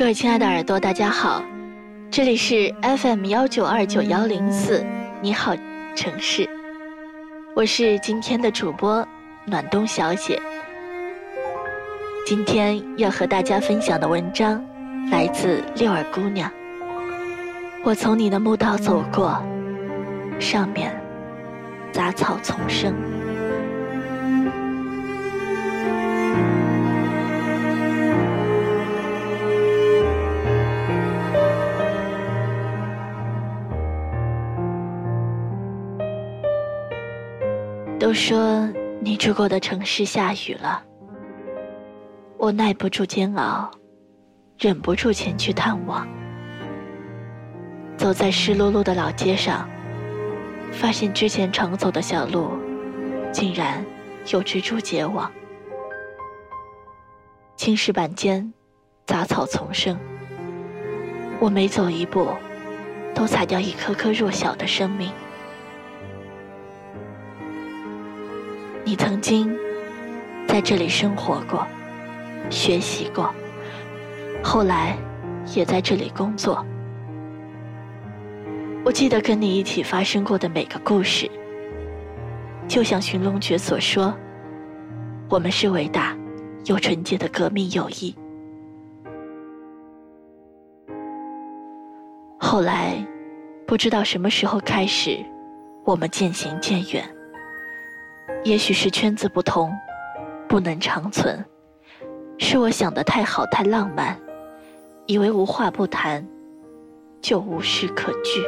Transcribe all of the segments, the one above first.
各位亲爱的耳朵，大家好，这里是 FM 幺九二九幺零四，你好城市，我是今天的主播暖冬小姐。今天要和大家分享的文章来自六儿姑娘。我从你的墓道走过，上面杂草丛生。都说你住过的城市下雨了，我耐不住煎熬，忍不住前去探望。走在湿漉漉的老街上，发现之前常走的小路，竟然有蜘蛛结网。青石板间，杂草丛生。我每走一步，都踩掉一颗颗弱小的生命。你曾经在这里生活过、学习过，后来也在这里工作。我记得跟你一起发生过的每个故事，就像寻龙诀所说，我们是伟大又纯洁的革命友谊。后来，不知道什么时候开始，我们渐行渐远。也许是圈子不同，不能长存。是我想的太好太浪漫，以为无话不谈，就无事可聚。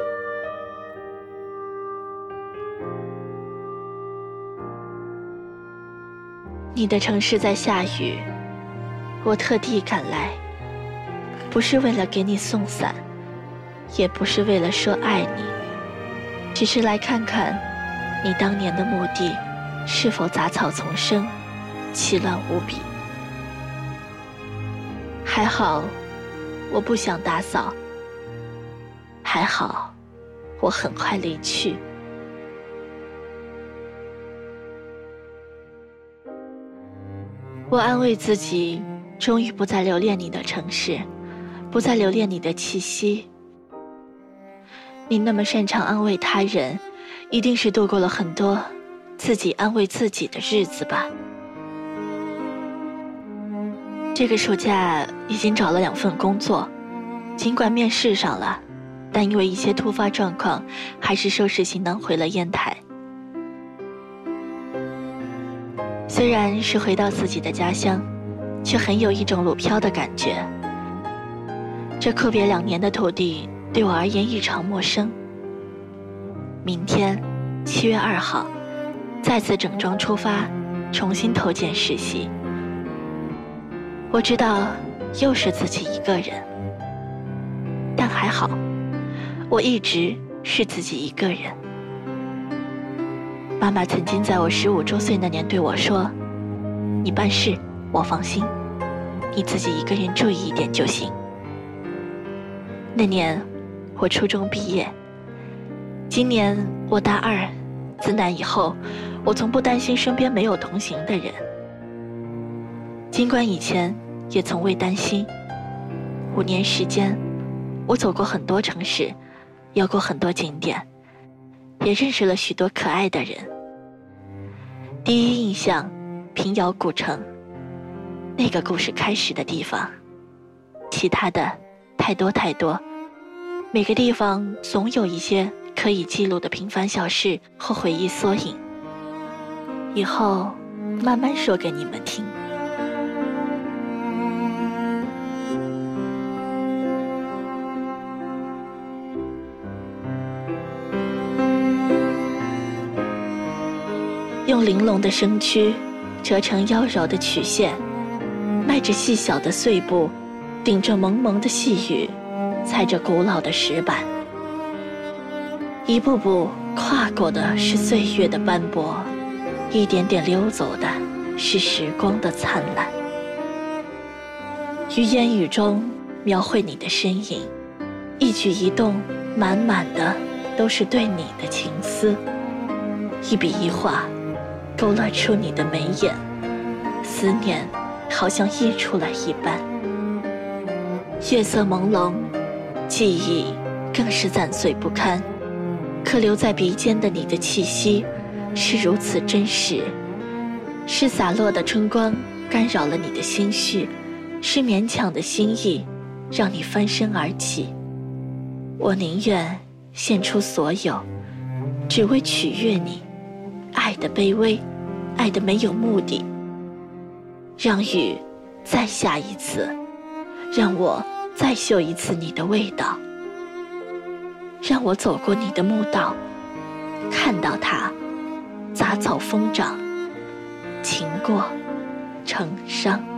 你的城市在下雨，我特地赶来，不是为了给你送伞，也不是为了说爱你，只是来看看你当年的墓地。是否杂草丛生，凄乱无比？还好，我不想打扫。还好，我很快离去。我安慰自己，终于不再留恋你的城市，不再留恋你的气息。你那么擅长安慰他人，一定是度过了很多。自己安慰自己的日子吧。这个暑假已经找了两份工作，尽管面试上了，但因为一些突发状况，还是收拾行囊回了烟台。虽然是回到自己的家乡，却很有一种鲁漂的感觉。这阔别两年的土地对我而言异常陌生。明天，七月二号。再次整装出发，重新投件实习。我知道又是自己一个人，但还好，我一直是自己一个人。妈妈曾经在我十五周岁那年对我说：“你办事我放心，你自己一个人注意一点就行。”那年我初中毕业，今年我大二。自那以后，我从不担心身边没有同行的人。尽管以前也从未担心。五年时间，我走过很多城市，游过很多景点，也认识了许多可爱的人。第一印象，平遥古城，那个故事开始的地方。其他的，太多太多，每个地方总有一些可以记录的平凡小事或回忆缩影，以后慢慢说给你们听。用玲珑的身躯折成妖娆的曲线，迈着细小的碎步，顶着蒙蒙的细雨，踩着古老的石板，一步步跨过的是岁月的斑驳，一点点溜走的是时光的灿烂。于烟雨中描绘你的身影，一举一动，满满的都是对你的情思，一笔一画。勾勒出你的眉眼，思念好像溢出来一般。月色朦胧，记忆更是残碎不堪。可留在鼻尖的你的气息，是如此真实。是洒落的春光干扰了你的心绪，是勉强的心意让你翻身而起。我宁愿献出所有，只为取悦你。爱的卑微，爱的没有目的。让雨再下一次，让我再嗅一次你的味道。让我走过你的墓道，看到它杂草疯长，情过成伤。